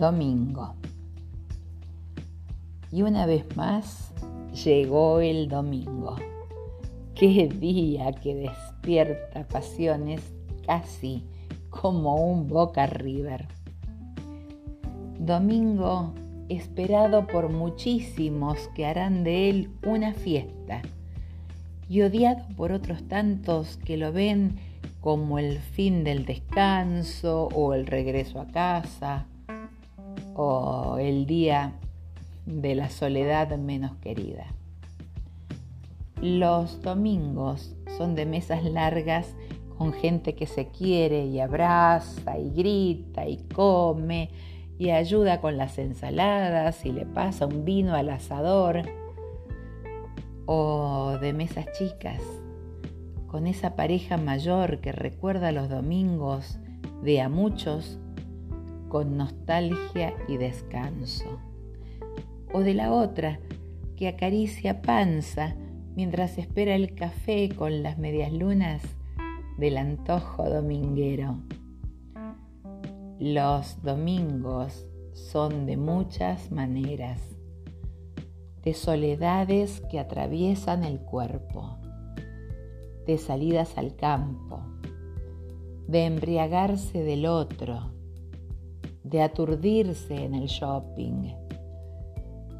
Domingo. Y una vez más llegó el domingo. Qué día que despierta pasiones casi como un Boca River. Domingo esperado por muchísimos que harán de él una fiesta y odiado por otros tantos que lo ven como el fin del descanso o el regreso a casa o el día de la soledad menos querida. Los domingos son de mesas largas con gente que se quiere y abraza y grita y come y ayuda con las ensaladas y le pasa un vino al asador o de mesas chicas con esa pareja mayor que recuerda los domingos de a muchos con nostalgia y descanso. O de la otra que acaricia panza mientras espera el café con las medias lunas del antojo dominguero. Los domingos son de muchas maneras, de soledades que atraviesan el cuerpo de salidas al campo, de embriagarse del otro, de aturdirse en el shopping,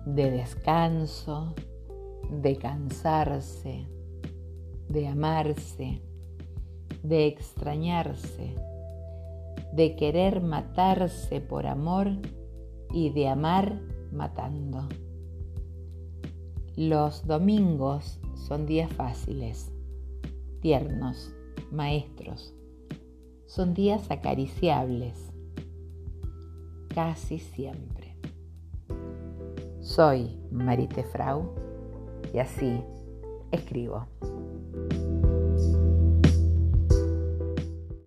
de descanso, de cansarse, de amarse, de extrañarse, de querer matarse por amor y de amar matando. Los domingos son días fáciles tiernos, maestros. Son días acariciables, casi siempre. Soy Marite Frau y así escribo.